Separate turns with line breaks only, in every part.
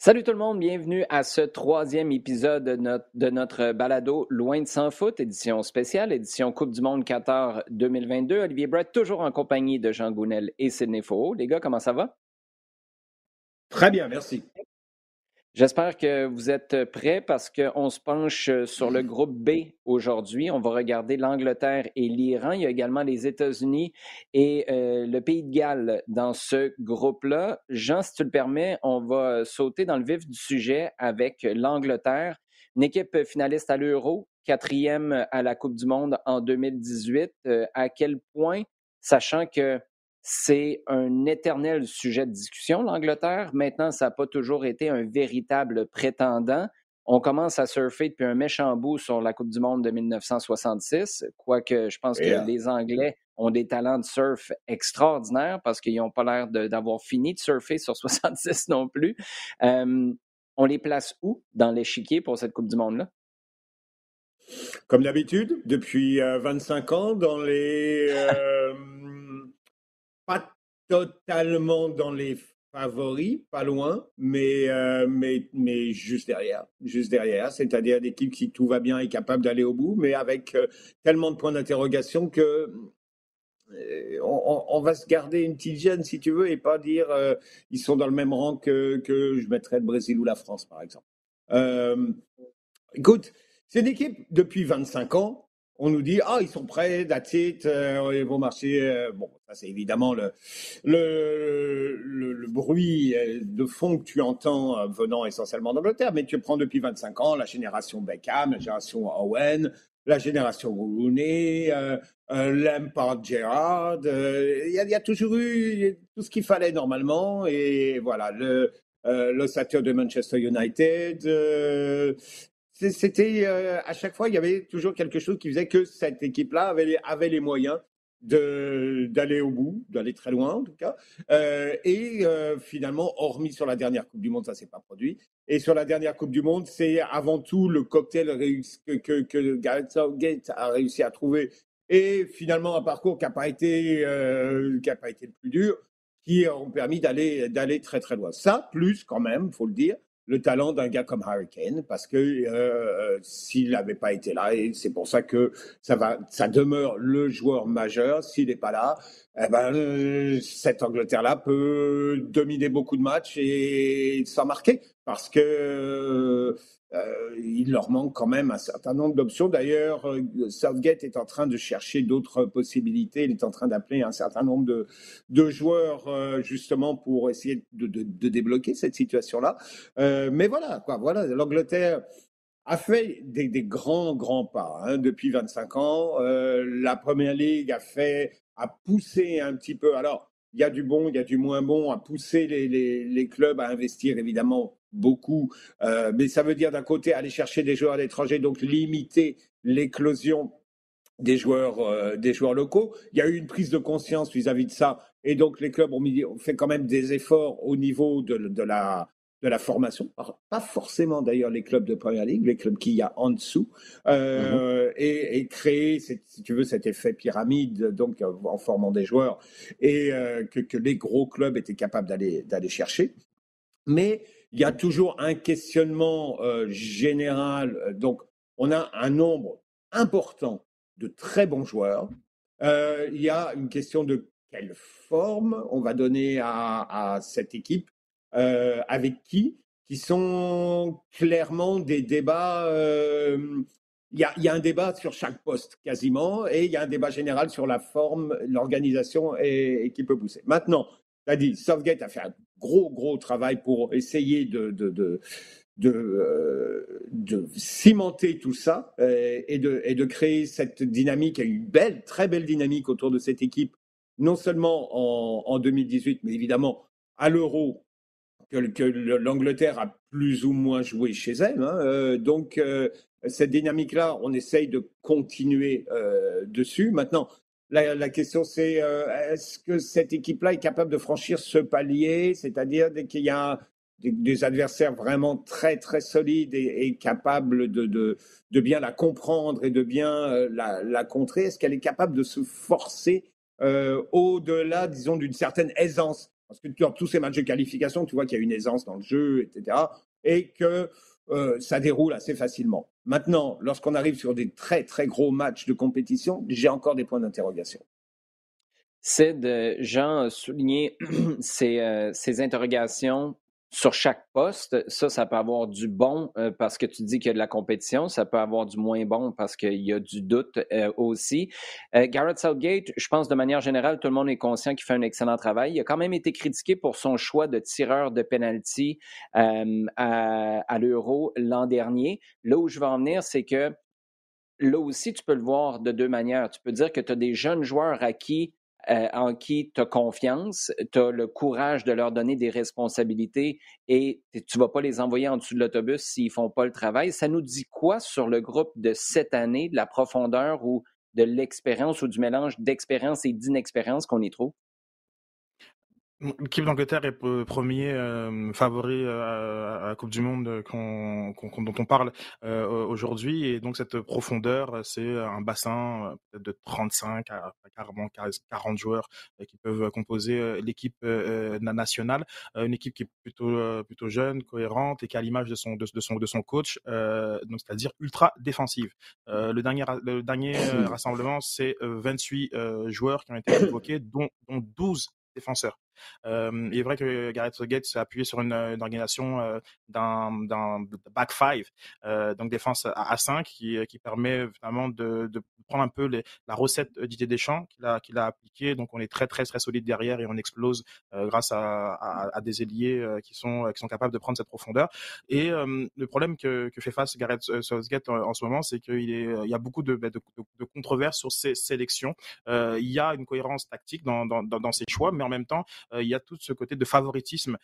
Salut tout le monde, bienvenue à ce troisième épisode de notre, balado Loin de sans foot, édition spéciale, édition Coupe du Monde Qatar 2022. Olivier Brett, toujours en compagnie de Jean Gounel et Sidney Faux. Les gars, comment ça va?
Très bien, merci.
J'espère que vous êtes prêts parce qu'on se penche sur le groupe B aujourd'hui. On va regarder l'Angleterre et l'Iran. Il y a également les États-Unis et euh, le Pays de Galles dans ce groupe-là. Jean, si tu le permets, on va sauter dans le vif du sujet avec l'Angleterre, une équipe finaliste à l'Euro, quatrième à la Coupe du Monde en 2018. Euh, à quel point, sachant que c'est un éternel sujet de discussion, l'Angleterre. Maintenant, ça n'a pas toujours été un véritable prétendant. On commence à surfer depuis un méchant bout sur la Coupe du Monde de 1966, quoique je pense que les Anglais ont des talents de surf extraordinaires parce qu'ils n'ont pas l'air d'avoir fini de surfer sur 66 non plus. Euh, on les place où dans l'échiquier pour cette Coupe du Monde-là?
Comme d'habitude, depuis euh, 25 ans, dans les. euh, totalement dans les favoris, pas loin, mais, euh, mais, mais juste derrière. Juste derrière, c'est-à-dire l'équipe qui tout va bien est capable d'aller au bout, mais avec euh, tellement de points d'interrogation que. euh, On, va se garder une petite gêne, si tu veux, et pas dire euh, ils sont dans le même rang que, que je mettrais le Brésil ou la France, par exemple. Euh, Écoute, c'est une équipe depuis 25 ans. On nous dit, ah, ils sont prêts, that's it, euh, ils vont marcher. euh, bon, ça, c'est évidemment le, le, le, bruit euh, de fond que tu entends venant essentiellement d'Angleterre. Mais tu prends depuis 25 ans la génération Beckham, la génération Owen, la génération Rooney, Lampard, Gerrard. Il y, a- toujours eu tout ce qu'il fallait normalement. Et voilà, le, euh, l'ossature de Manchester United. C'était euh, à chaque fois, il y avait toujours quelque chose qui faisait que cette équipe-là avait, avait les moyens d'aller au bout, d'aller très loin en tout cas. Euh, et euh, finalement, hormis sur la dernière Coupe du Monde, ça s'est pas produit. Et sur la dernière Coupe du Monde, c'est avant tout le cocktail que, que, que Gareth Southgate a réussi à trouver. Et finalement, un parcours qui n'a pas été pas été le plus dur, qui ont permis d'aller très très loin. Ça, plus quand même, faut le dire, le talent d'un gars comme Harry Kane, parce que euh, s'il n'avait pas été là, et c'est pour ça que ça va, ça demeure le joueur majeur. S'il n'est pas là, eh ben, euh, cette Angleterre-là peut dominer beaucoup de matchs et s'en marquer, parce que euh, il leur manque quand même un certain nombre d'options. D'ailleurs, euh, Southgate est en train de chercher d'autres possibilités. Il est en train d'appeler un certain nombre de, joueurs euh, justement pour essayer de, débloquer cette situation-là. Mais voilà. Voilà, l'Angleterre a fait des, grands, grands pas hein, depuis 25 ans. La Première Ligue a fait, a poussé un petit peu. Alors, il y a du bon, il y a du moins bon, les, les, les clubs à investir évidemment beaucoup. Euh, mais ça veut dire d'un côté aller chercher des joueurs à l'étranger, donc limiter l'éclosion des joueurs, euh, des joueurs locaux. Il y a eu une prise de conscience vis-à-vis de ça, et donc les clubs ont, mis, ont fait quand même des efforts au niveau de, de la de la formation, Alors, pas forcément d'ailleurs les clubs de Première Ligue, les clubs qu'il y a en dessous, euh, et, et créer, cette- si tu veux, cet effet pyramide, donc en formant des joueurs, et euh, que, que les gros clubs étaient capables d'aller d'aller chercher. Mais il y a toujours un questionnement euh, général. euh, Donc, on a un nombre important de très bons joueurs. Euh, il y a une question de quelle forme on va donner à, à cette équipe, euh, avec qui, qui sont clairement des débats. euh, il y, a, il y a un débat sur chaque poste quasiment, et il y a un débat général sur la forme, l'organisation et, et qui peut pousser. Maintenant, tu as dit, Southgate a fait un gros, gros travail pour essayer de, de, de, de cimenter tout ça et, de, et de créer cette dynamique, une belle, très belle dynamique autour de cette équipe, non seulement en, en 2018, mais évidemment à l'euro que, l'Angleterre a plus ou moins joué chez elle. Hein. Euh, donc, euh, cette dynamique-là, on essaye de continuer euh, dessus. Maintenant, la, question, c'est est-ce que cette équipe-là est capable de franchir ce palier, c'est-à-dire qu'il y a des, adversaires vraiment très, très solides et, capables de, de, bien la comprendre et de bien la, la contrer Est-ce qu'elle est capable de se forcer au-delà, disons, d'une certaine aisance? Parce que dans tous ces matchs de qualification, tu vois qu'il y a une aisance dans le jeu, etc. Et que euh, ça déroule assez facilement. Maintenant, lorsqu'on arrive sur des très, très gros matchs de compétition, j'ai encore des points d'interrogation.
C'est de Jean souligner ces, euh, ces interrogations sur chaque poste, ça, ça peut avoir du bon euh, parce que tu dis qu'il y a de la compétition, ça peut avoir du moins bon parce qu'il y a du doute euh, aussi. Euh, Garrett Southgate, je pense de manière générale, tout le monde est conscient qu'il fait un excellent travail. Il a quand même été critiqué pour son choix de tireur de penalty à, à l'Euro l'an dernier. Là où je veux en venir, c'est que là aussi, tu peux le voir de deux manières. Tu peux dire que tu as des jeunes joueurs à qui euh, en qui tu as confiance, tu as le courage de leur donner des responsabilités et tu ne vas pas les envoyer en dessous de l'autobus s'ils ne font pas le travail. Ça nous dit quoi sur le groupe de cette année, de la profondeur ou de l'expérience ou du mélange d'expérience et d'inexpérience qu'on y trouve?
L'équipe d'Angleterre est premier euh, favori euh, à, la Coupe du Monde euh, dont on parle aujourd'hui. Et donc, cette profondeur, c'est un bassin de 35 à, 40 joueurs qui peuvent composer l'équipe nationale. Une équipe qui est plutôt, plutôt jeune, cohérente et qui a l'image de son, de, son, de son coach, donc c'est-à-dire ultra défensive. le dernier, le dernier rassemblement, c'est 28 joueurs qui ont été évoqués, dont, dont 12 défenseurs. Euh, il est vrai que Gareth Southgate s'est appuyé sur une, organisation euh, d'un, back five, euh, donc défense à, 5, qui, qui permet vraiment de, de prendre un peu la recette d'idée des champs qu'il a, qu'il a appliquée. Donc on est très très très solide derrière et on explose grâce à, à, à, des ailiers qui sont qui sont capables de prendre cette profondeur. Et le problème que, que fait face Gareth Southgate en, ce moment, c'est qu'il y a beaucoup de, de, de, de controverses sur ses sélections. il y a une cohérence tactique dans, dans, dans ses choix, mais en même temps, euh, il y a tout ce côté de favoritisme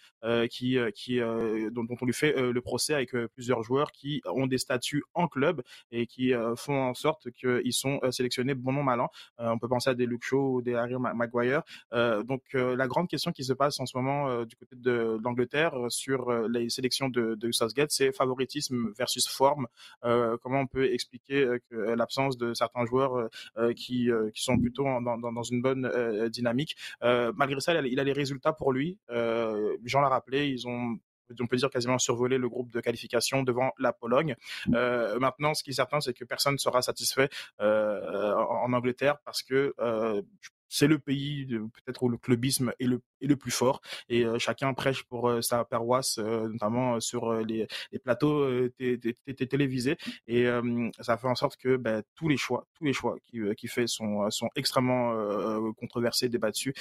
qui, qui, dont, on lui fait le procès avec plusieurs joueurs qui ont des statuts en club et qui font en sorte qu'ils sont sélectionnés bon an mal an. on peut penser à des Luke Shaw ou des Harry Maguire. donc la grande question qui se passe en ce moment du côté de l'Angleterre sur les sélections de, de Southgate, c'est favoritisme versus forme. comment on peut expliquer l'absence de certains joueurs qui, qui sont plutôt dans, dans une bonne dynamique? malgré ça, il a les résultats pour lui. Euh, Jean l'a rappelé, ils ont on peut dire quasiment survolé le groupe de qualification devant la Pologne. Euh, maintenant, ce qui est certain, c'est que personne ne sera satisfait euh, en, Angleterre parce que euh, c'est le pays peut-être où le clubisme est le, est le plus fort et euh, chacun prêche pour euh, sa paroisse, euh, notamment sur les, les, plateaux télévisés et ça fait en sorte que ben, tous les choix, tous les choix qui, qui fait sont, sont extrêmement controversés, débattus,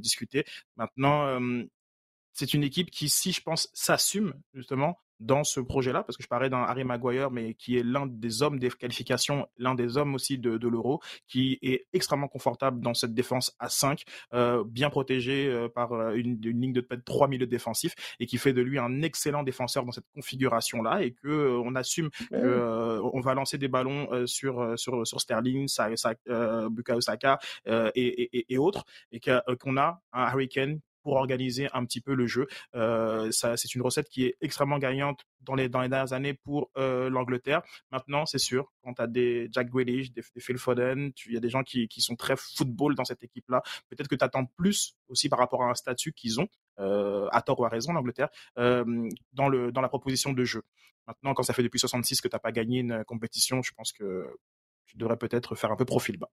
discutés. Maintenant, c'est une équipe qui, si je pense, s'assume justement dans ce projet-là, parce que je parlais d'un Harry Maguire, mais qui est l'un des hommes des qualifications, l'un des hommes aussi de, de l'Euro, qui est extrêmement confortable dans cette défense à 5, euh, bien protégé euh, par euh, une, une, ligne de de 3 milieux défensifs, et qui fait de lui un excellent défenseur dans cette configuration-là, et que euh, on assume qu'on on va lancer des ballons sur, sur, sur Sterling, sa, sa, Bukayo Saka et, et, et, autres, et qu'on a un Harry Kane pour organiser un petit peu le jeu. Euh, ça, c'est une recette qui est extrêmement gagnante dans les, dans les dernières années pour euh, l'Angleterre. Maintenant, c'est sûr, quand tu as des Jack Grealish, des, Phil Foden, il y a des gens qui, qui sont très football dans cette équipe-là. Peut-être que tu attends plus aussi par rapport à un statut qu'ils ont, euh, à tort ou à raison, l'Angleterre, dans, le, dans la proposition de jeu. Maintenant, quand ça fait depuis 66 que tu n'as pas gagné une compétition, je pense que tu devrais peut-être faire un peu profil bas.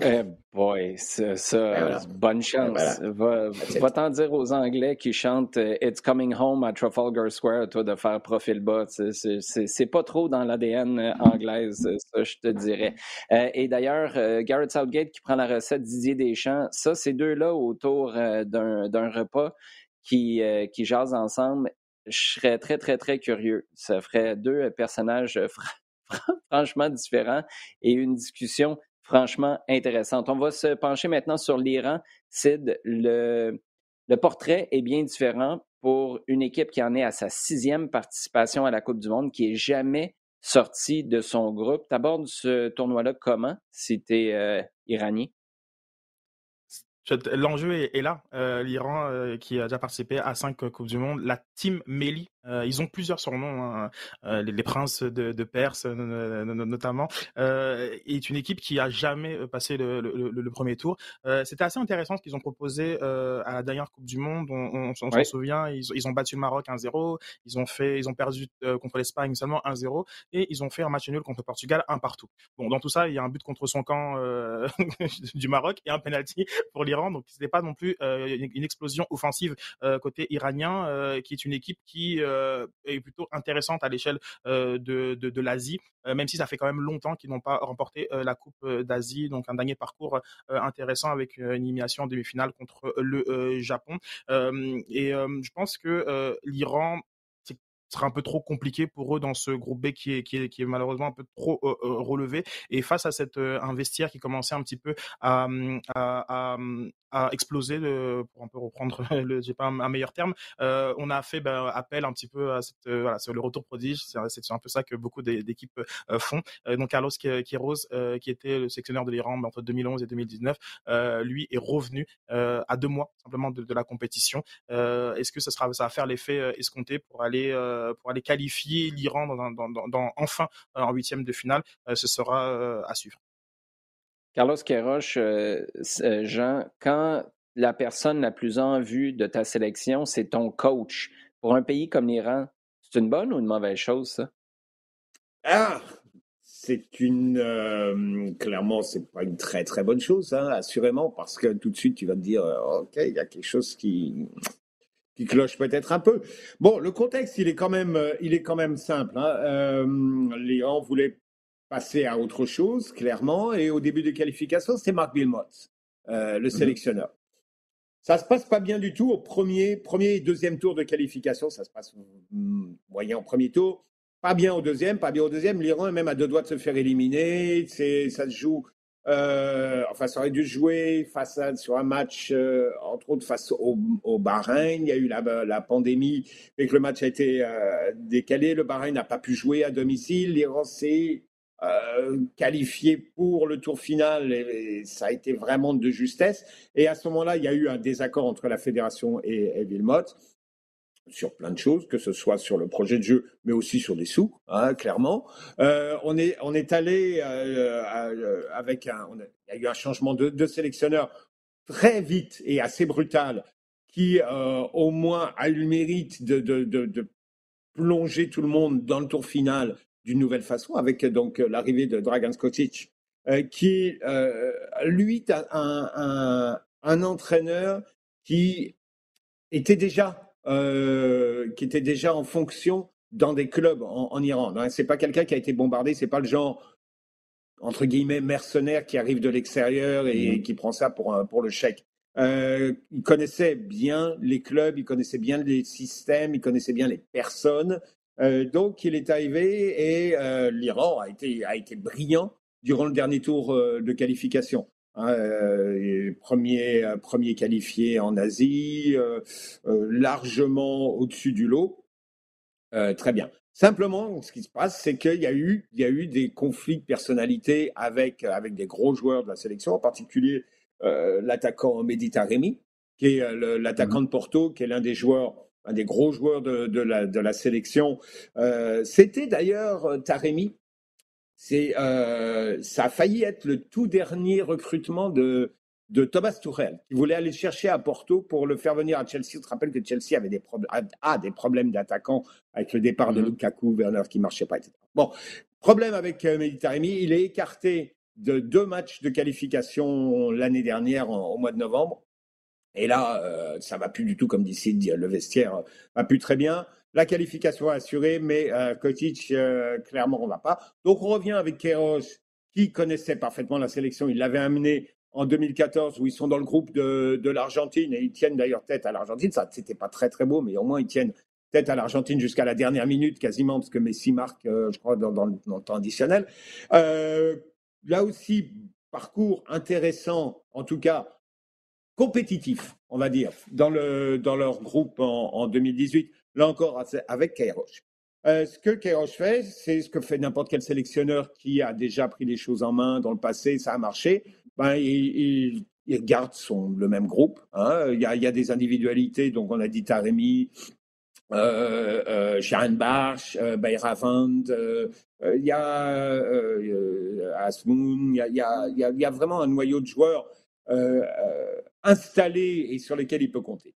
Eh boy, ça, ça bonne chance. Va, va t'en dire aux Anglais qui chantent euh, It's coming home à Trafalgar Square, toi, de faire profil bas. C'est pas trop dans l'ADN euh, anglaise, ça, je te dirais. Euh, et d'ailleurs, Garrett Southgate qui prend la recette Didier Deschamps, ça, ces deux-là autour d'un repas qui, qui jasent ensemble, je serais très, très, très curieux. Ça ferait deux personnages franchement différents et une discussion franchement intéressante. On va se pencher maintenant sur l'Iran. Sid, le, portrait est bien différent pour une équipe qui en est à sa sixième participation à la Coupe du Monde, qui est jamais sortie de son groupe. Tu abordes ce tournoi-là comment si tu es euh, iranien?
L'enjeu est, là. Euh, L'Iran, euh, qui a déjà participé à cinq Coupes du Monde, la Team Meli euh, ils ont plusieurs surnoms, hein, euh, les, princes de, de Perse notamment, euh, est une équipe qui a jamais passé le, le, le premier tour. C'était assez intéressant ce qu'ils ont proposé à la dernière Coupe du Monde. On, on, on s'en souvient, ils, ils, ont battu le Maroc 1-0, ils ont fait, ils ont perdu contre l'Espagne seulement 1-0 et ils ont fait un match nul contre le Portugal un partout. Bon, dans tout ça, il y a un but contre son camp du Maroc et un penalty pour l'Iran, donc c'était pas non plus une, une, explosion offensive côté iranien, qui est une équipe qui euh, est plutôt intéressante à l'échelle euh, de, de, l'Asie, euh, même si ça fait quand même longtemps qu'ils n'ont pas remporté la Coupe d'Asie. Donc un dernier parcours intéressant avec une élimination en demi-finale contre le Japon. et je pense que l'Iran sera un peu trop compliqué pour eux dans ce groupe B qui est, qui est, qui est malheureusement un peu trop relevé. Et face à cet investière qui commençait un petit peu à, à, a explosé, pour un peu reprendre j'ai pas un, meilleur terme. Euh, on a fait ben, appel un petit peu à cette, euh, voilà, le retour prodige. C'est, un peu ça que beaucoup d'équipes euh, font. donc Carlos Quiroz, qui était le sélectionneur de l'Iran entre 2011 et 2019, lui est revenu à deux mois simplement de, la compétition. est-ce que ça sera, ça va faire l'effet escompté pour aller, pour aller qualifier l'Iran dans, dans, dans, dans enfin en huitième de finale Ce sera à suivre.
Carlos Queiroz, euh, euh, Jean, quand la personne la plus en vue de ta sélection, c'est ton coach, pour un pays comme l'Iran, c'est une bonne ou une mauvaise chose, ça?
Ah! C'est une. Euh, clairement, c'est pas une très très bonne chose, hein, assurément, parce que tout de suite, tu vas te dire, OK, il y a quelque chose qui qui cloche peut-être un peu. Bon, le contexte, il est quand même, il est quand même simple. Hein. L'Iran voulait passer à autre chose, clairement. Et au début des qualifications, c'était Marc Wilmot, euh, le mhm. sélectionneur. Ça se passe pas bien du tout au premier, premier et deuxième tour de qualification. Ça se passe moyen au premier tour, pas bien au deuxième, pas bien au deuxième. L'Iran est même à deux doigts de se faire éliminer. C'est, ça se joue. Euh, enfin, ça aurait dû jouer face à, sur un match, euh, entre autres face au, Bahreïn. Il y a eu la, pandémie, et que le match a été euh, décalé. Le Bahreïn n'a pas pu jouer à domicile. L'Iran s'est qualifié pour le tour final et, ça a été vraiment de justesse. Et à ce moment-là, il y a eu un désaccord entre la fédération et, et sur plein de choses, que ce soit sur le projet de jeu, mais aussi sur des sous, hein, clairement. Euh, on est on est allé euh, euh avec un, il y a eu un changement de, sélectionneur très vite et assez brutal, qui au moins a eu le mérite de, de, plonger tout le monde dans le tour final d'une nouvelle façon, avec donc l'arrivée de Dragan Skocic, euh, qui lui un, un, un, entraîneur qui était déjà euh, qui était déjà en fonction dans des clubs en, en Iran. C'est pas quelqu'un qui a été bombardé, c'est pas le genre entre guillemets mercenaire qui arrive de l'extérieur et, mmh. qui prend ça pour pour le chèque. Euh, il connaissait bien les clubs, il connaissait bien les systèmes, il connaissait bien les personnes, euh, donc, il est arrivé et euh, l'Iran a été, a été brillant durant le dernier tour de qualification. Hein, premier, premier qualifié en Asie, largement au-dessus du lot. très bien. Simplement, ce qui se passe, c'est qu'il y a eu, il y a eu des conflits de personnalité avec, avec des gros joueurs de la sélection, en particulier l'attaquant Mehdi Taremi, qui est l'attaquant de Porto, qui est l'un des joueurs un des gros joueurs de, de, la, sélection. Euh, C'était d'ailleurs euh, Taremi. C'est, euh, ça a failli être le tout dernier recrutement de, de Thomas Tuchel, qui voulait aller chercher à Porto pour le faire venir à Chelsea. On se rappelle que Chelsea avait des a, des problèmes d'attaquants avec le départ de mhm. Lukaku, Werner qui marchait pas, etc. Bon, problème avec euh, Méditerranée, il est écarté de deux matchs de qualification l'année dernière au mois de novembre. Et là, euh, ça va plus du tout, comme dit Sid, le vestiaire va plus très bien. La qualification assurée, mais euh, euh, clairement, on va pas. Donc, on revient avec Keros, qui connaissait parfaitement la sélection. Il l'avait amené en 2014 où ils sont dans le groupe de, l'Argentine et ils tiennent d'ailleurs tête à l'Argentine. Ça, c'était pas très très beau, mais au moins ils tiennent tête à l'Argentine jusqu'à la dernière minute quasiment, parce que Messi marque, euh, je crois, dans, dans, le temps additionnel. Euh, là aussi, parcours intéressant, en tout cas compétitif, on va dire, dans, le, dans leur groupe en 2018. Là encore, avec Kairosh. Euh, ce que Kairosh fait, c'est ce que fait n'importe quel sélectionneur qui a déjà pris les choses en main dans le passé, ça a marché ben, il, garde son, le même groupe. Hein. Il, y a, des individualités, donc on a dit Taremi, euh, euh, Sharon Barsh, euh, Bayravand, euh, euh, il y a euh, Asmoun, il y a, vraiment un noyau de joueurs installés et sur lesquels il peut compter.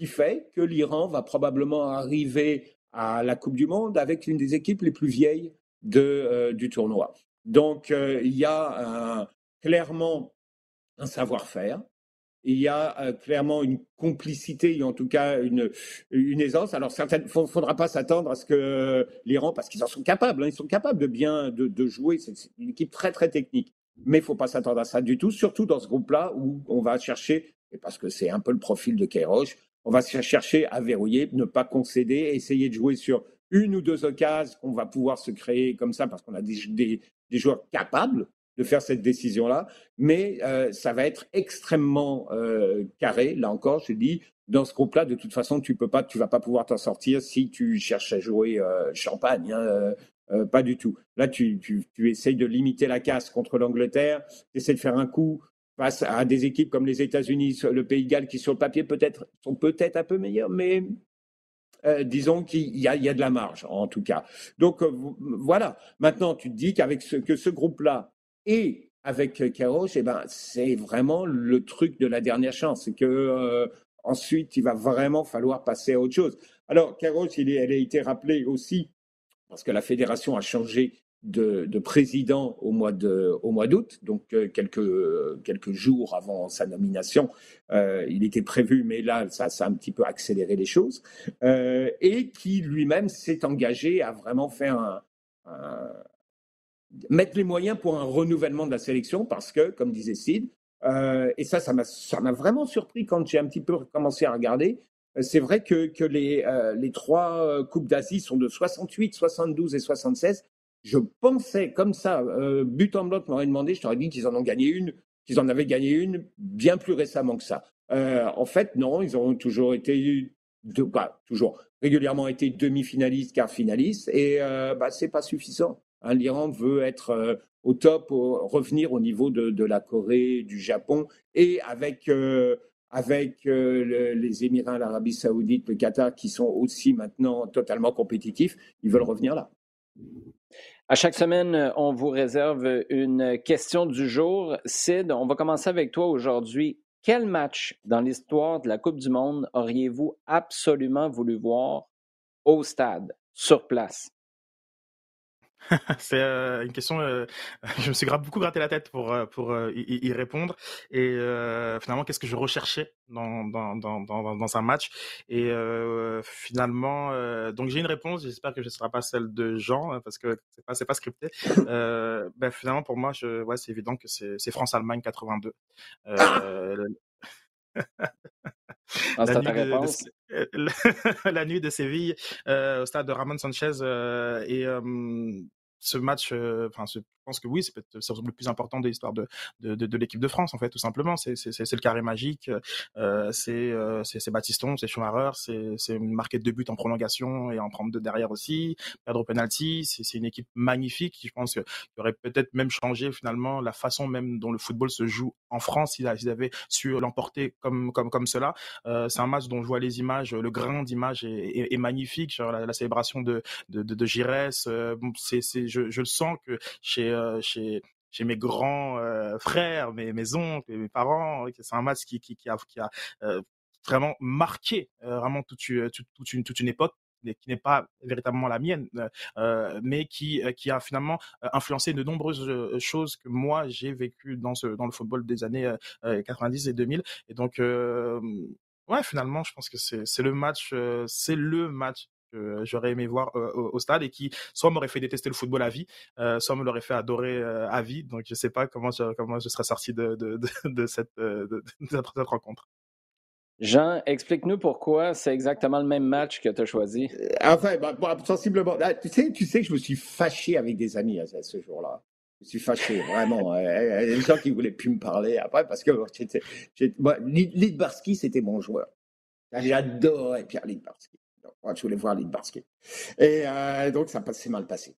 Qui fait que l'Iran va probablement arriver à la Coupe du Monde avec une des équipes les plus vieilles de, du tournoi. Donc il y a un, clairement un savoir-faire. Il y a euh, clairement une complicité, en tout cas une, aisance. Alors, il ne faudra pas s'attendre à ce que l'Iran, parce qu'ils en sont capables, hein, ils sont capables de bien de, de jouer. C'est une équipe très très technique. Mais il ne faut pas s'attendre à ça du tout, surtout dans ce groupe-là où on va chercher, et parce que c'est un peu le profil de Kairoche, on va chercher à verrouiller, ne pas concéder, essayer de jouer sur une ou deux occasions qu'on va pouvoir se créer comme ça parce qu'on a des, joueurs capables de faire cette décision-là, mais euh, ça va être extrêmement euh, carré. Là encore, je dis, dans ce groupe-là, de toute façon, tu peux pas, tu vas pas pouvoir t'en sortir si tu cherches à jouer euh, champagne. Hein, pas du tout. Là, tu, tu, tu, essayes de limiter la casse contre l'Angleterre, tu essaies de faire un coup face à des équipes comme les États-Unis, le Pays de Galles, qui sur le papier peut-être sont peut-être un peu meilleurs, mais euh, disons qu'il y, a de la marge, en tout cas. Donc voilà. Maintenant, tu te dis qu'avec ce, groupe-là et avec Caroche, eh ben, c'est vraiment le truc de la dernière chance. C'est que euh, ensuite, il va vraiment falloir passer à autre chose. Alors, Caroche, il elle a été rappelé aussi parce que la fédération a changé de, de président au mois de au mois d'août, donc euh, quelques quelques jours avant sa nomination, euh, il était prévu, mais là ça, ça a un petit peu accéléré les choses, euh, et qui lui-même s'est engagé à vraiment faire un, mettre les moyens pour un renouvellement de la sélection parce que, comme disait Sid, et ça, ça m'a vraiment surpris quand j'ai un petit peu commencé à regarder. C'est vrai que, que les, les trois Coupes d'Asie sont de 68, 72 et 76. Je pensais comme ça, euh, but en bloc m'aurait demandé, je t'aurais dit qu'ils en ont gagné une, qu'ils en avaient gagné une bien plus récemment que ça. Euh, en fait, non, ils ont toujours été, de, bah, toujours régulièrement été demi-finalistes, quart finalistes, et euh, bah, c'est pas suffisant. Hein, L'Iran veut être euh, au top, revenir au niveau de, la Corée, du Japon, et avec, avec les Émirats, l'Arabie saoudite, le Qatar, qui sont aussi maintenant totalement compétitifs, ils veulent revenir là.
À chaque semaine, on vous réserve une question du jour. Sid, on va commencer avec toi aujourd'hui. Quel match dans l'histoire de la Coupe du Monde auriez-vous absolument voulu voir au stade, sur place?
c'est euh, une question. Euh, je me suis beaucoup gratté la tête pour euh, pour y, répondre. Et finalement, qu'est-ce que je recherchais dans dans dans dans, dans un match? Et finalement, donc j'ai une réponse. J'espère que ce sera pas celle de Jean hein, parce que c'est pas c'est pas scripté. ben finalement, pour moi, je, ouais, c'est évident que c'est c'est France Allemagne 82. Ah
la, nuit
de, la, nuit de, Séville euh, au stade de Ramon Sanchez euh, et euh, ce match, euh, enfin, je que oui, c'est peut-être le plus important de l'histoire de, de, de, l'équipe de France, en fait, tout simplement. C'est le carré magique, euh, c'est euh, Baptiston, c'est Schumacher, c'est marqué de buts en prolongation et en prendre deux derrière aussi, perdre au penalty. C'est une équipe magnifique. Je pense qu'il aurait peut-être même changé finalement la façon même dont le football se joue en France s'ils avaient su l'emporter comme comme comme cela. Euh, c'est un match dont je vois les images, le grain d'image est, magnifique. La, célébration de de, de, Giresse, euh, c'est je, je, le sens que chez, euh, chez mes grands frères, mes, oncles, mes parents. C'est un match qui, a, a vraiment marqué vraiment toute, une, époque qui n'est pas véritablement la mienne, euh, mais qui, a finalement influencé de nombreuses choses que moi j'ai vécues dans le football des années 90 et 2000. Et donc, ouais, finalement, je pense que c'est le match, c'est le match que j'aurais aimé voir au, stade et qui soit m'aurait fait détester le football à vie, soit me l'aurait fait adorer à vie. Donc je sais pas comment je, comment je serais sorti de, de, de, de cette, de, cette rencontre.
Jean, explique-nous pourquoi c'est exactement le même match que tu as choisi.
Euh, enfin, bah, sensiblement. Ah, tu, sais, tu sais que je me suis fâché avec des amis à ce jour-là. Je me suis fâché, vraiment. Il y a des gens qui voulaient plus me parler après parce que Lidbarski, c'était mon joueur. J'adorais Pierre Lidbarski. Je voulais voir Lidbarski. Et euh, donc, ça s'est mal passé.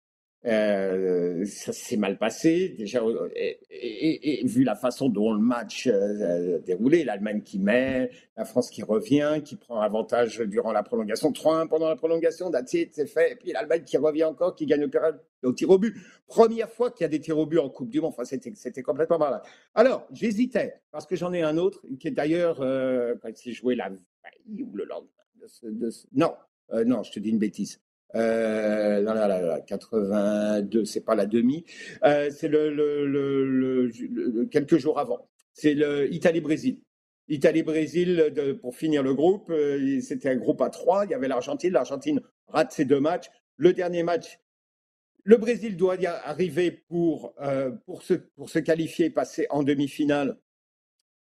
Euh, ça s'est mal passé déjà et, vu la façon dont le match euh, déroulé, l'Allemagne qui met, la France qui revient, qui prend avantage durant la prolongation, 3-1 pendant la prolongation, c'est fait, et puis l'Allemagne qui revient encore, qui gagne au tir au but. Première fois qu'il y a des tirs au but en Coupe du Monde, enfin c'était complètement malade. Alors j'hésitais parce que j'en ai un autre qui est d'ailleurs euh, quand il joué la veille ou le lendemain. Non, euh, non, je te dis une bêtise. Euh, non, non, non, 82, c'est pas la demi, euh, c'est le, quelques jours avant. C'est l'Italie-Brésil. Italie-Brésil, pour finir le groupe, euh, c'était un groupe à trois. Il y avait l'Argentine. L'Argentine rate ses deux matchs. Le dernier match, le Brésil doit y arriver pour, pour, se, pour se qualifier, passer en demi-finale.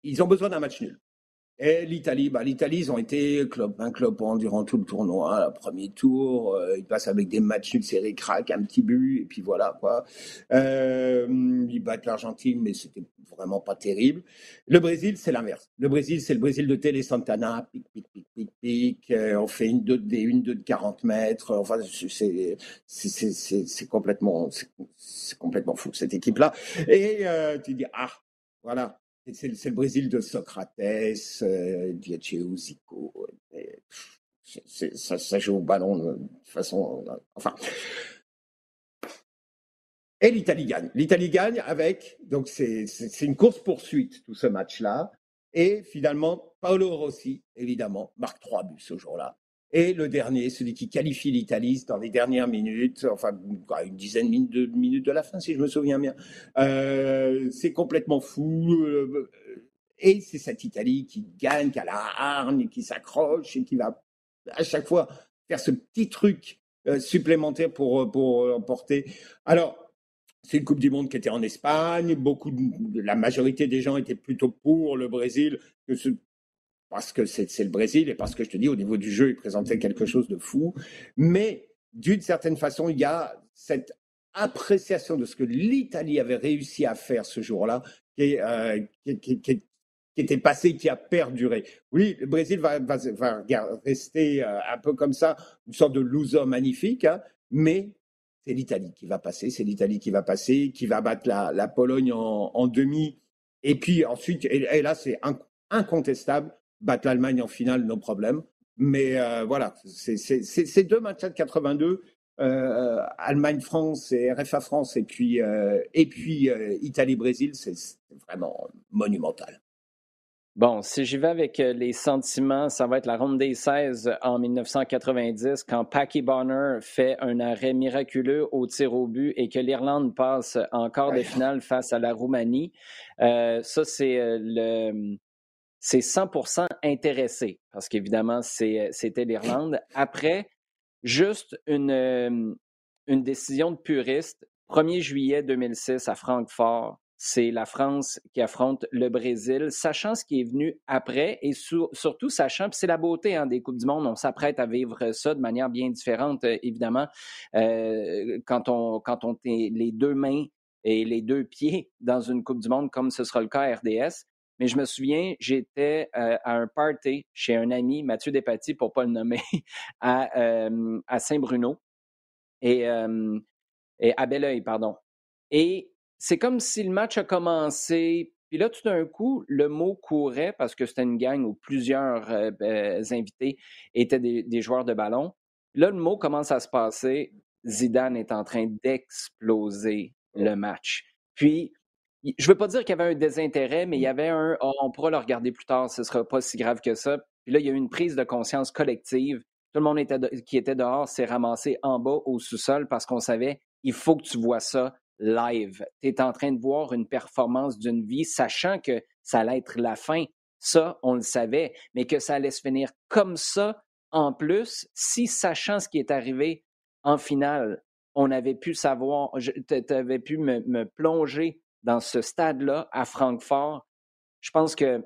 Ils ont besoin d'un match nul. Et l'Italie, bah, l'Italie, ils ont été un clopant durant tout le tournoi. Le premier tour, euh, ils passent avec des matchs de série crack, un petit but, et puis voilà quoi. Euh, ils battent l'Argentine, mais c'était vraiment pas terrible. Le Brésil, c'est l'inverse. Le Brésil, c'est le Brésil de Télé Santana, pic, pic, pic, pic, pic. Euh, on fait une 2 de, une 2 de 40 mètres. Enfin, c'est, c'est, complètement, c'est, complètement fou cette équipe-là. Et euh, tu dis ah, voilà, c'est le Brésil de Socrates, euh, Zico. ça, joue au ballon de façon. Enfin. Et l'Italie gagne. L'Italie gagne avec. Donc, c'est une course-poursuite, tout ce match-là. Et finalement, Paolo Rossi, évidemment, marque trois buts ce jour-là. Et le dernier, celui qui qualifie l'Italie dans les dernières minutes, enfin une dizaine de minutes de la fin, si je me souviens bien. Euh, c'est complètement fou. Euh, et c'est cette Italie qui gagne, qui a la hargne, qui s'accroche et qui va à chaque fois faire ce petit truc euh, supplémentaire pour, pour l'emporter. Alors, c'est une Coupe du Monde qui était en Espagne. Beaucoup la majorité des gens étaient plutôt pour le Brésil, parce que c'est le Brésil et parce que je te dis, au niveau du jeu, il présentait quelque chose de fou. Mais d'une certaine façon, il y a cette appréciation de ce que l'Italie avait réussi à faire ce jour-là, qui, euh, était passé, qui a perduré. Oui, le Brésil va, rester euh, un peu comme ça, une sorte de loser magnifique, hein, mais c'est l'Italie qui va passer, c'est l'Italie qui va passer, qui va battre la, Pologne en, demi. Et puis ensuite, et, là, c'est incontestable, battre l'Allemagne en finale, nos problèmes. Mais euh, voilà, c'est deux matchs de 82, euh, Allemagne-France et RFA-France, et puis, euh, et puis Italie-Brésil, c'est vraiment monumental.
Bon, si j'y vais avec les sentiments, ça va être la ronde des 16 en 1990 quand Packy Bonner fait un arrêt miraculeux au tir au but et que l'Irlande passe en quart de finale face à la Roumanie. ça, c'est le c'est 100% intéressé, parce qu'évidemment, euh, c'était l'Irlande. Après, juste une, euh, une décision de puriste. 1er juillet 2006 à Francfort, c'est la France qui affronte le Brésil, sachant ce qui est venu après et surtout sachant, puis c'est la beauté hein, des Coupes du Monde, on s'apprête à vivre ça de manière bien différente, euh, évidemment, quand on, quand on est les deux mains et les deux pieds dans une Coupe du Monde, comme ce sera le cas à RDS. Mais je me souviens, j'étais euh, à un party chez un ami, Mathieu Despatie, pour ne pas le nommer, à, euh, à Saint-Bruno et, euh, et à Belleuil, pardon. Et c'est comme si le match a commencé, puis là, tout d'un coup, le mot courait parce que c'était une gang où plusieurs invités étaient des, des, joueurs de ballon. Là, le mot commence à se passer. Zidane est en train d'exploser le match. Puis, je ne veux pas dire qu'il y avait un désintérêt, mais il y avait un oh, on pourra le regarder plus tard, ce ne sera pas si grave que ça. Puis là, il y a eu une prise de conscience collective. Tout le monde était qui était dehors s'est ramassé en bas au sous-sol parce qu'on savait il faut que tu vois ça live. Tu es en train de voir une performance d'une vie, sachant que ça allait être la fin. Ça, on le savait, mais que ça allait se finir comme ça, en plus, si sachant ce qui est arrivé en finale, on avait pu savoir, tu avais pu me, plonger dans ce stade-là à Francfort, je pense que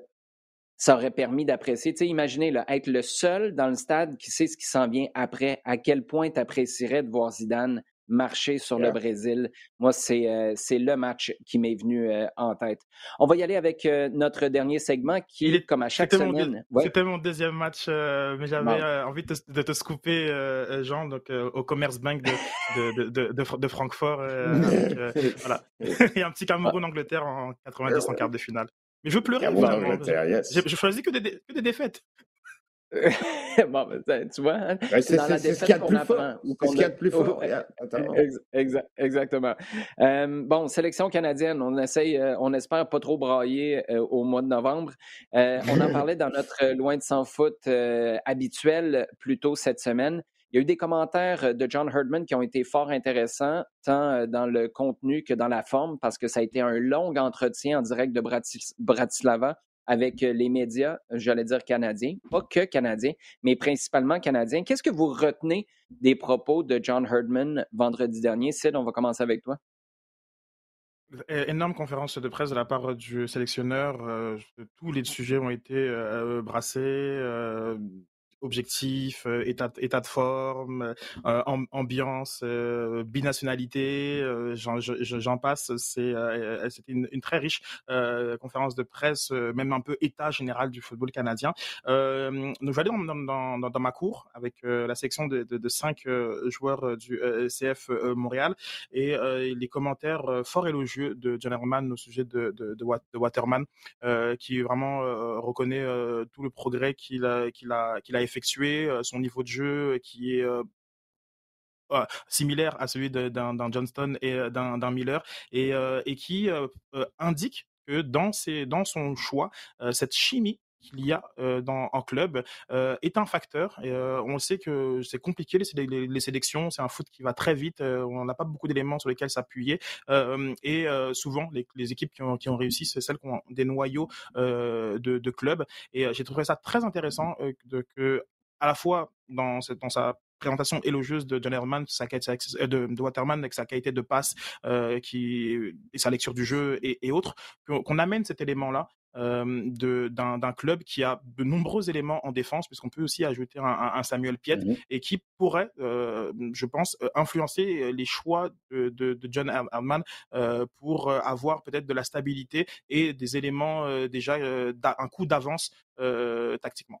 ça aurait permis d'apprécier. Tu sais, imaginez, être le seul dans le stade qui sait ce qui s'en vient après, à quel point tu apprécierais de voir Zidane marcher sur le Brésil. Moi, c'est euh, le match qui m'est venu euh, en tête. On va y aller avec euh, notre dernier segment qui est comme à chaque semaine.
C'était mon deuxième match, mais j'avais envie de te, de te scooper, Jean, donc, au Commerce Bank de, de, de, de Francfort. voilà. Et un petit Cameroun-Angleterre en 90 en quart de finale. Mais je veux pleurer. Je choisis que des, que des défaites.
bon, ben, tu vois, hein,
c'est la défaite ce qu'il y a de plus fort. C'est ce qu'il y a de plus fort.
exactement. Euh, bon, sélection canadienne, on essaye, euh, on espère pas trop brailler euh, au mois de novembre. on en parlait dans notre loin de sans foot habituel plus tôt cette semaine. Il y a eu des commentaires de John Herdman qui ont été fort intéressants, tant dans le contenu que dans la forme, parce que ça a été un long entretien en direct de Bratislava avec euh, les médias, j'allais dire canadiens, pas que canadiens, mais principalement canadiens. Qu'est-ce que vous retenez des propos de John Herdman vendredi dernier? Sid, on va commencer avec toi.
Énorme conférence de presse de la part du sélectionneur. Euh, tous les sujets ont été euh, brassés objectif, euh, état, état de forme, euh, ambiance, euh, binationalité, j'en passe. C'est c'était une, une, très riche conférence de presse, même un peu état général du football canadien. vais aller dans, dans, dans, ma cour avec la section de, de, de cinq joueurs du CF Montréal et les commentaires fort élogieux de John Herman au sujet de, de, de Waterman, qui vraiment reconnaît tout le progrès qu'il a, qu'il a, qu'il a effectué euh, son niveau de jeu qui est euh, similaire à celui d'un Johnston et euh, d'un Miller et, qui indique que dans son choix, cette chimie qu'il y a dans, en club est un facteur. On sait que c'est compliqué les, sélections, c'est un foot qui va très vite, on n'a pas beaucoup d'éléments sur lesquels s'appuyer. et souvent, les, équipes qui ont, qui ont réussi, c'est celles qui ont des noyaux de, de clubs. Et j'ai trouvé ça très intéressant de, que à la fois dans, dans sa présentation élogieuse de John Herman, euh, de, de, Waterman avec sa qualité de passe euh, qui, et sa lecture du jeu et, autres, qu'on amène cet élément-là euh, d'un club qui a de nombreux éléments en défense, puisqu'on peut aussi ajouter un, Samuel Piet, mmh et qui pourrait, je pense, influencer les choix de, de, de John Herman pour avoir peut-être de la stabilité et des éléments déjà, un coup d'avance tactiquement.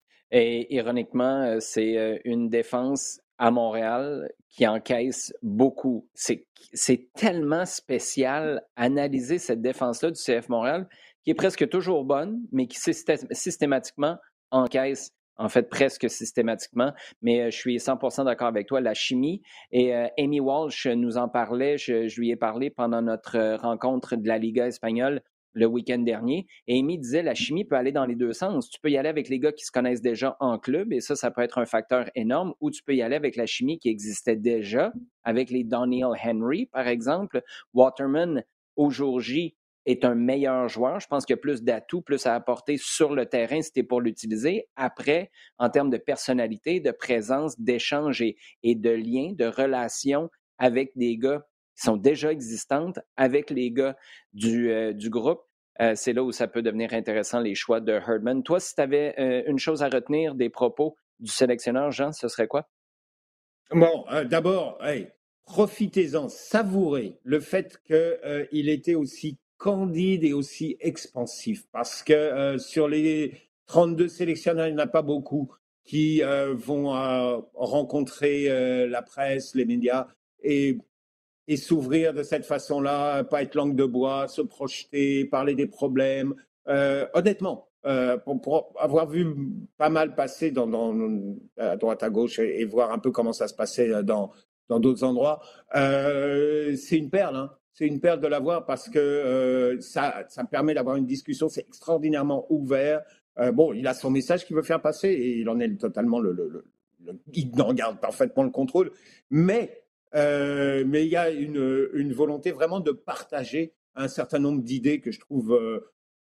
Et ironiquement, euh, c'est euh, une défense à Montréal qui encaisse beaucoup. C'est tellement spécial analyser cette défense-là du CF Montréal, qui est presque toujours bonne, mais qui systématiquement encaisse en fait presque systématiquement, mais euh, je suis 100% d'accord avec toi, la chimie. Et Amy Walsh nous en parlait, je, je, lui ai parlé pendant notre rencontre de la Liga espagnole le week-end dernier. Amy disait la chimie peut aller dans les deux sens. Tu peux y aller avec les gars qui se connaissent déjà en club, et ça, ça peut être un facteur énorme, ou tu peux y aller avec la chimie qui existait déjà, avec les Daniel Henry, par exemple. Waterman, au jour J, est un meilleur joueur. Je pense qu'il y a plus d'atouts, plus à apporter sur le terrain si c'était pour l'utiliser. Après, en termes de personnalité, de présence, d'échange et, et de lien, de relation avec des gars sont déjà existantes avec les gars du, euh, du groupe. Euh, c'est là où ça peut devenir intéressant, les choix de Herdman. Toi, si tu avais euh, une chose à retenir des propos du sélectionneur, Jean, ce serait quoi?
Bon, d'abord, profitez-en, savourez le fait qu'il était aussi candide et aussi expansif, parce que sur les 32 sélectionneurs, il n'y en a pas beaucoup qui vont rencontrer la presse, les médias et et s'ouvrir de cette façon-là, pas être langue de bois, se projeter, parler des problèmes. Euh, honnêtement, euh, pour, avoir vu pas mal passer dans, à droite à gauche et, voir un peu comment ça se passait dans dans d'autres endroits, euh, c'est une perle. Hein. C'est une perle de l'avoir parce que ça, ça permet d'avoir une discussion. C'est extraordinairement ouvert. bon, il a son message qu'il veut faire passer et il en est totalement le, le, le, le il en garde parfaitement le contrôle. Mais euh, mais il y a une, une, volonté vraiment de partager un certain nombre d'idées que je trouve, euh,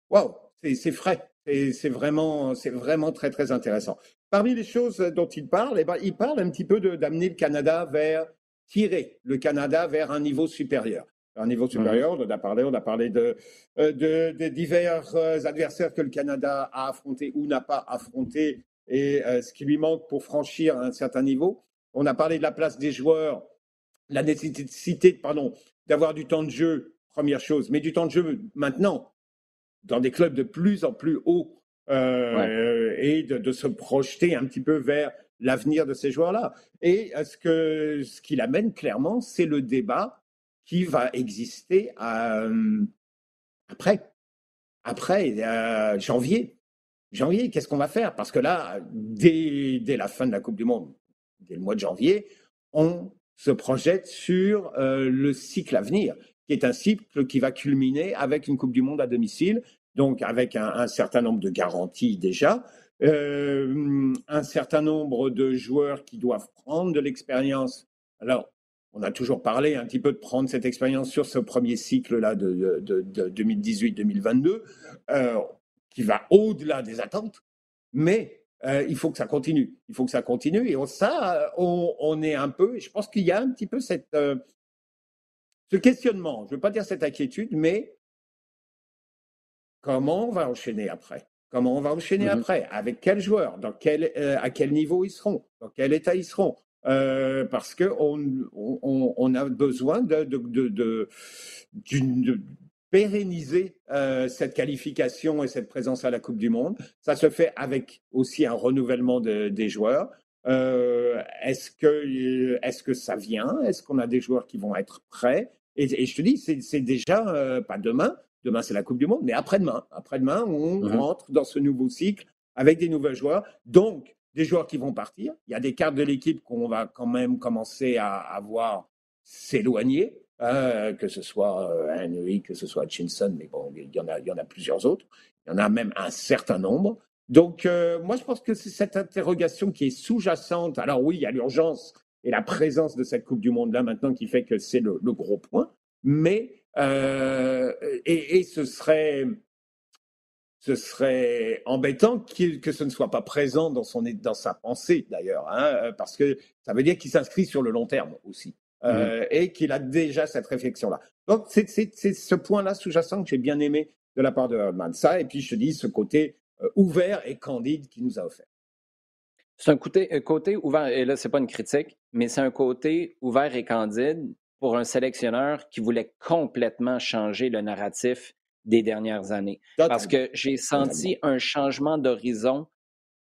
waouh, c'est frais. C'est vraiment, c'est vraiment très très intéressant. Parmi les choses dont il parle, eh ben, il parle un petit peu d'amener le Canada vers tirer le Canada vers un niveau supérieur. Un niveau mmh. supérieur, on a parlé, on a parlé de, euh, de, de divers adversaires que le Canada a affrontés ou n'a pas affrontés et ce qui lui manque pour franchir un certain niveau. On a parlé de la place des joueurs la nécessité pardon, d'avoir du temps de jeu, première chose, mais du temps de jeu maintenant, dans des clubs de plus en plus hauts, euh, et de, se projeter un petit peu vers l'avenir de ces joueurs-là. Et ce que ce qu'il amène clairement, c'est le débat qui va exister euh, après, après euh, janvier. Janvier, qu'est-ce qu'on va faire? Parce que là, dès, dès la fin de la Coupe du Monde, dès le mois de janvier, on se projette sur euh, le cycle à venir, qui est un cycle qui va culminer avec une Coupe du Monde à domicile, donc avec un, certain nombre de garanties déjà, euh, un certain nombre de joueurs qui doivent prendre de l'expérience. Alors, on a toujours parlé un petit peu de prendre cette expérience sur ce premier cycle-là de, 2018-2022, euh, qui va au-delà des attentes, mais euh, il faut que ça continue. Il faut que ça continue. Et ça, on, est un peu, je pense qu'il y a un petit peu cette, euh, ce questionnement, je ne veux pas dire cette inquiétude, mais comment on va enchaîner après? Comment on va enchaîner mmh après? Avec quels joueurs Dans quel, euh, À quel niveau ils seront? Dans quel état ils seront? Parce qu'on on, on, a besoin de, de, de, d'une pérenniser euh, cette qualification et cette présence à la Coupe du Monde. Ça se fait avec aussi un renouvellement des joueurs. Euh, est-ce que est-ce que ça vient? Est-ce qu'on a des joueurs qui vont être prêts? Et, je te dis, c'est déjà euh, pas demain. Demain, c'est la Coupe du Monde, mais après-demain. Après-demain, on mmh rentre dans ce nouveau cycle avec des nouveaux joueurs. Donc, des joueurs qui vont partir. Il y a des cartes de l'équipe qu'on va quand même commencer à, à voir s'éloigner. Euh, que ce soit euh, Henry, que ce soit Hutchinson, mais bon, il y, en a, plusieurs autres. Il y en a même un certain nombre. Donc, euh, moi, je pense que c'est cette interrogation qui est sous-jacente. Alors oui, il y a l'urgence et la présence de cette Coupe du Monde-là maintenant qui fait que c'est le, gros point. Mais, et, ce serait, ce serait embêtant que ce ne soit pas présent dans, son, dans sa pensée, d'ailleurs, hein, parce que ça veut dire qu'il s'inscrit sur le long terme aussi. Euh, et qu'il a déjà cette réflexion-là. Donc, c'est ce point-là sous-jacent que j'ai bien aimé de la part de Herdman. Ça, et puis je te dis, ce côté euh, ouvert et candide qu'il nous a offert.
C'est un côté, un côté ouvert, et là, c'est pas une critique, mais c'est un côté ouvert et candide pour un sélectionneur qui voulait complètement changer le narratif des dernières années. Parce que j'ai senti un changement d'horizon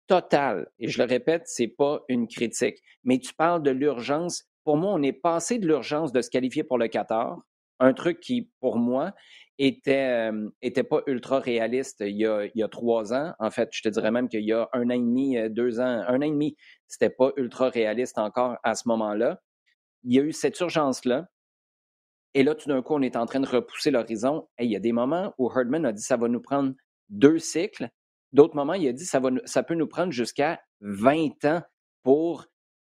total. Et je le répète, c'est pas une critique. Mais tu parles de l'urgence pour moi, on est passé de l'urgence de se qualifier pour le Qatar, un truc qui, pour moi, était, euh, était pas ultra réaliste il y, a, trois ans. En fait, je te dirais même qu'il y a un an et demi, euh, deux ans, un an et demi, c'était pas ultra réaliste encore à ce moment-là. Il y a eu cette urgence-là. Et là, tout d'un coup, on est en train de repousser l'horizon. Il y a des moments où Herdman a dit ça va nous prendre deux cycles. D'autres moments, il a dit ça, ça peut nous prendre jusqu'à 20 ans pour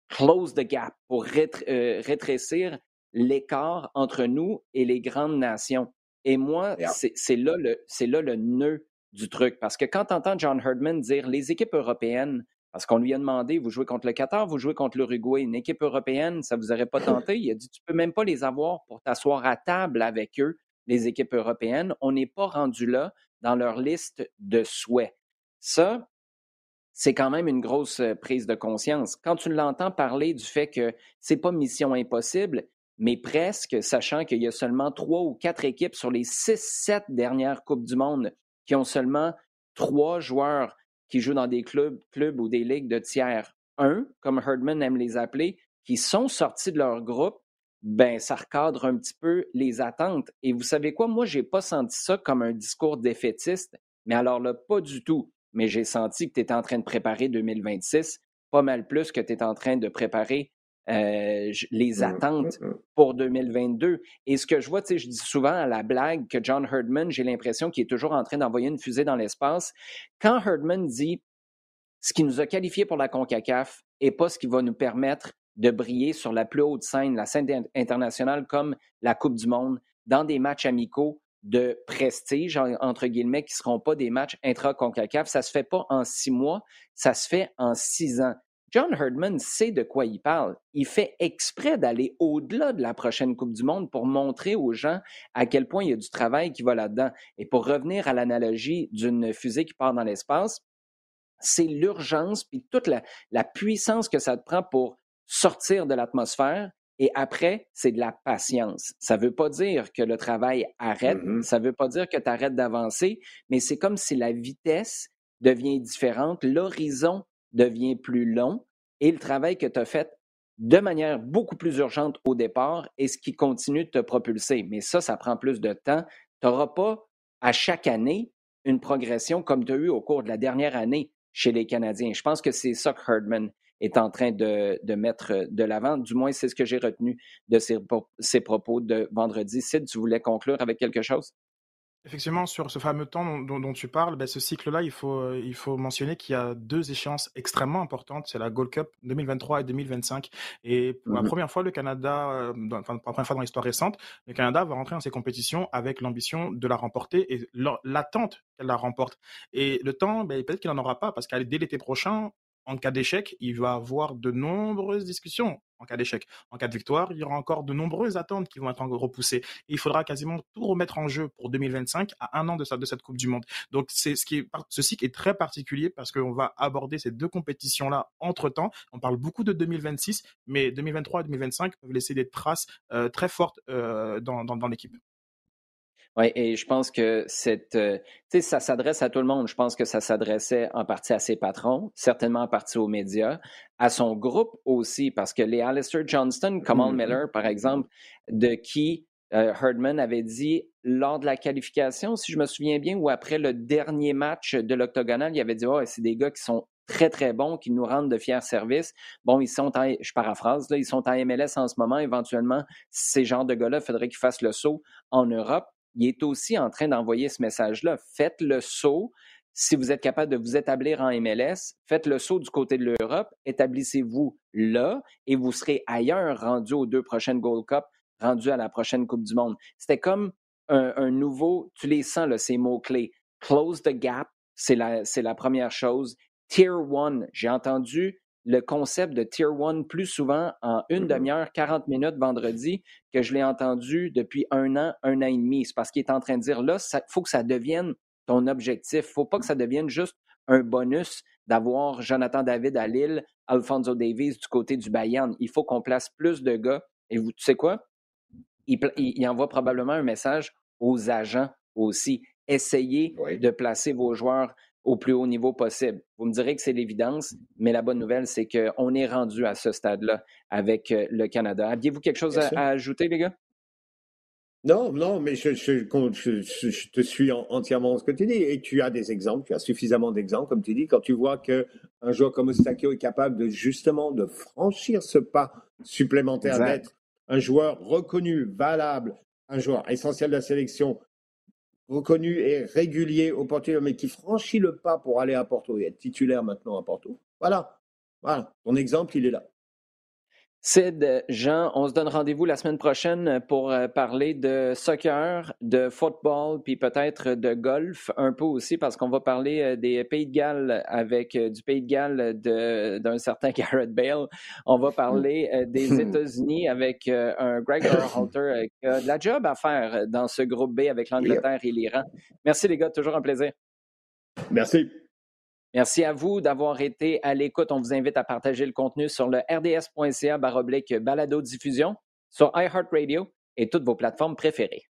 close the gap, pour euh, rétrécir l'écart entre nous et les grandes nations. Et moi, c'est là, le, là le nœud du truc. Parce que quand tu entends John Herdman dire les équipes européennes, parce qu'on lui a demandé, vous jouez contre le Qatar, vous jouez contre l'Uruguay, une équipe européenne, ça vous aurait pas tenté? Il a dit, tu peux même pas les avoir pour t'asseoir à table avec eux, les équipes européennes. On n'est pas rendu là dans leur liste de souhaits. Ça, c'est quand même une grosse prise de conscience. Quand tu l'entends parler du fait que c'est pas mission impossible, mais presque, sachant qu'il y a seulement trois ou quatre équipes sur les six, sept dernières Coupes du Monde qui ont seulement trois joueurs qui jouent dans des clubs, ou des ligues de tiers 1, comme Herdman aime les appeler, qui sont sortis de leur groupe, ben ça recadre un petit peu les attentes. Et vous savez quoi, moi, j'ai pas senti ça comme un discours défaitiste, mais alors là, pas du tout. Mais j'ai senti que tu étais en train de préparer 2026, pas mal plus que tu es en train de préparer euh, les mmh, attentes mmh, mmh. pour 2022. Et ce que je vois, tu sais, je dis souvent à la blague que John Herdman, j'ai l'impression qu'il est toujours en train d'envoyer une fusée dans l'espace. Quand Herdman dit ce qui nous a qualifiés pour la CONCACAF et pas ce qui va nous permettre de briller sur la plus haute scène, la scène internationale comme la Coupe du Monde, dans des matchs amicaux de prestige, entre guillemets, qui ne seront pas des matchs intra-CONCACAF. Ça ne se fait pas en six mois, ça se fait en six ans. John Herdman sait de quoi il parle. Il fait exprès d'aller au-delà de la prochaine Coupe du Monde pour montrer aux gens à quel point il y a du travail qui va là-dedans. Et pour revenir à l'analogie d'une fusée qui part dans l'espace, c'est l'urgence puis toute la, puissance que ça te prend pour sortir de l'atmosphère. Et après, c'est de la patience. Ça ne veut pas dire que le travail arrête, mm-hmm. ça ne veut pas dire que tu arrêtes d'avancer, mais c'est comme si la vitesse devient différente, l'horizon devient plus long et le travail que tu as fait de manière beaucoup plus urgente au départ est ce qui continue de te propulser. Mais ça, ça prend plus de temps. Tu n'auras pas à chaque année une progression comme tu as eu au cours de la dernière année chez les Canadiens. Je pense que c'est ça que Herdman est en train de, mettre de l'avant. Du moins, c'est ce que j'ai retenu de ses, ses propos de vendredi. Sid, tu voulais conclure avec quelque chose?
Effectivement, sur ce fameux temps dont, tu parles, ben, ce cycle-là, il faut, euh, il faut mentionner qu'il y a deux échéances extrêmement importantes. C'est la Gold Cup 2023 et 2025. Et pour la mmh première fois, le Canada, euh, enfin, pour la première fois dans l'histoire récente, le Canada va rentrer dans ces compétitions avec l'ambition de la remporter et l'attente qu'elle la remporte. Et le temps, ben, peut-être qu'il n'en aura pas parce qu'à dès l'été prochain, en cas d'échec, il va avoir de nombreuses discussions en cas d'échec. En cas de victoire, il y aura encore de nombreuses attentes qui vont être repoussées. Il faudra quasiment tout remettre en jeu pour 2025 à un an de, cette Coupe du Monde. Donc, c'est ce qui est, ceci qui est très particulier parce qu'on va aborder ces deux compétitions-là entre temps. On parle beaucoup de 2026, mais 2023 et 2025 peuvent laisser des traces euh, très fortes euh, dans, dans l'équipe.
Oui, et je pense que cette, euh, ça s'adresse à tout le monde. Je pense que ça s'adressait en partie à ses patrons, certainement en partie aux médias, à son groupe aussi, parce que les Alistair Johnston, Kamal mm-hmm. Miller, par exemple, de qui euh, Herdman avait dit lors de la qualification, si je me souviens bien, ou après le dernier match de l'octogonal, il avait dit, oh, c'est des gars qui sont très, très bons, qui nous rendent de fiers services. Bon, ils sont en, je paraphrase, là, ils sont en MLS en ce moment. Éventuellement, ces genres de gars-là, il faudrait qu'ils fassent le saut en Europe il est aussi en train d'envoyer ce message-là. Faites le saut. Si vous êtes capable de vous établir en MLS, faites le saut du côté de l'Europe, établissez-vous là et vous serez ailleurs rendu aux deux prochaines Gold Cup, rendu à la prochaine Coupe du Monde. C'était comme un, nouveau, tu les sens, là, ces mots-clés. Close the gap, c'est la, la première chose. Tier one, j'ai entendu le concept de Tier 1 plus souvent en une mm-hmm. demi-heure, 40 minutes vendredi que je l'ai entendu depuis un an, un an et demi. C'est parce qu'il est en train de dire là, il faut que ça devienne ton objectif. Il faut pas que ça devienne juste un bonus d'avoir Jonathan David à Lille, Alfonso Davies du côté du Bayern. Il faut qu'on place plus de gars. Et vous, tu sais quoi? Il, il, envoie probablement un message aux agents aussi. Essayez de placer vos joueurs au plus haut niveau possible. Vous me direz que c'est l'évidence, mais la bonne nouvelle, c'est qu'on est rendu à ce stade-là avec euh, le Canada. Aviez-vous quelque chose à, ajouter, les gars?
Non, non, mais je, je, te suis entièrement dans ce que tu dis. Et tu as des exemples, tu as suffisamment d'exemples, comme tu dis, quand tu vois qu'un joueur comme Ostakio est capable de justement de franchir ce pas supplémentaire, d'être un joueur reconnu, valable, un joueur essentiel de la sélection, reconnu et régulier au Portugal, mais qui franchit le pas pour aller à Porto et être titulaire maintenant à Porto. Voilà. Voilà. Ton exemple, il est là.
Sid, Jean, on se donne rendez-vous la semaine prochaine pour euh, parler de soccer, de football, puis peut-être de golf un peu aussi, parce qu'on va parler euh, des Pays de Galles avec euh, du Pays de Galles d'un certain Garrett Bale. On va parler des États-Unis avec un Greg Halter qui a de la job à faire dans ce groupe B avec l'Angleterre et l'Iran. Merci les gars, toujours un plaisir.
Merci.
Merci à vous d'avoir été à l'écoute. On vous invite à partager le contenu sur le rds.ca balado diffusion. sur iHeartRadio et toutes vos plateformes préférées.